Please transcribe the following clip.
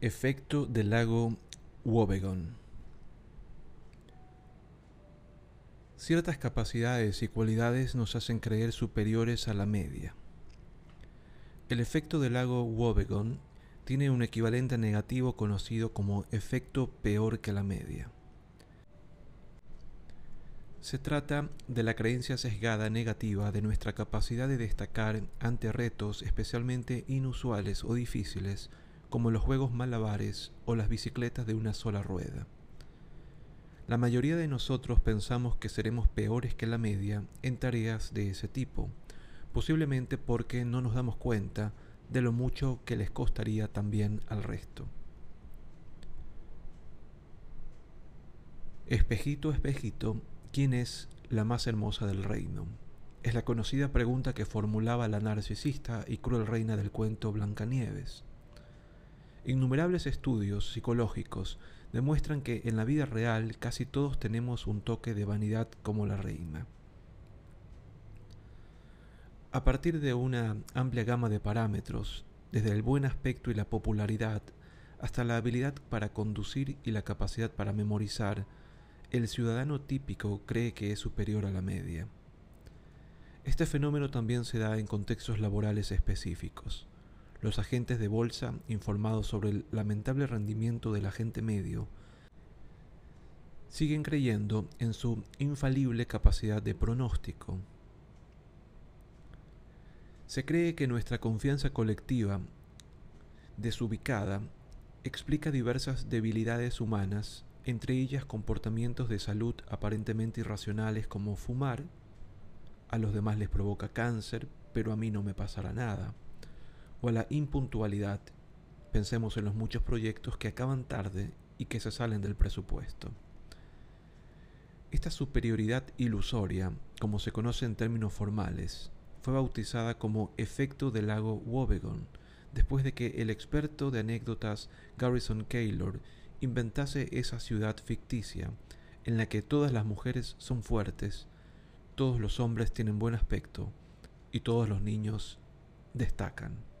Efecto del lago Wobegon. Ciertas capacidades y cualidades nos hacen creer superiores a la media. El efecto del lago Wobegon tiene un equivalente negativo conocido como efecto peor que la media. Se trata de la creencia sesgada negativa de nuestra capacidad de destacar ante retos especialmente inusuales o difíciles como los juegos malabares o las bicicletas de una sola rueda. La mayoría de nosotros pensamos que seremos peores que la media en tareas de ese tipo, posiblemente porque no nos damos cuenta de lo mucho que les costaría también al resto. Espejito, espejito, ¿quién es la más hermosa del reino? Es la conocida pregunta que formulaba la narcisista y cruel reina del cuento Blancanieves. Innumerables estudios psicológicos demuestran que en la vida real casi todos tenemos un toque de vanidad como la reina. A partir de una amplia gama de parámetros, desde el buen aspecto y la popularidad, hasta la habilidad para conducir y la capacidad para memorizar, el ciudadano típico cree que es superior a la media. Este fenómeno también se da en contextos laborales específicos. Los agentes de bolsa, informados sobre el lamentable rendimiento del agente medio, siguen creyendo en su infalible capacidad de pronóstico. Se cree que nuestra confianza colectiva, desubicada, explica diversas debilidades humanas, entre ellas comportamientos de salud aparentemente irracionales como fumar, a los demás les provoca cáncer, pero a mí no me pasará nada o a la impuntualidad. Pensemos en los muchos proyectos que acaban tarde y que se salen del presupuesto. Esta superioridad ilusoria, como se conoce en términos formales, fue bautizada como efecto del lago Wobegon, después de que el experto de anécdotas Garrison Keillor inventase esa ciudad ficticia en la que todas las mujeres son fuertes, todos los hombres tienen buen aspecto y todos los niños destacan.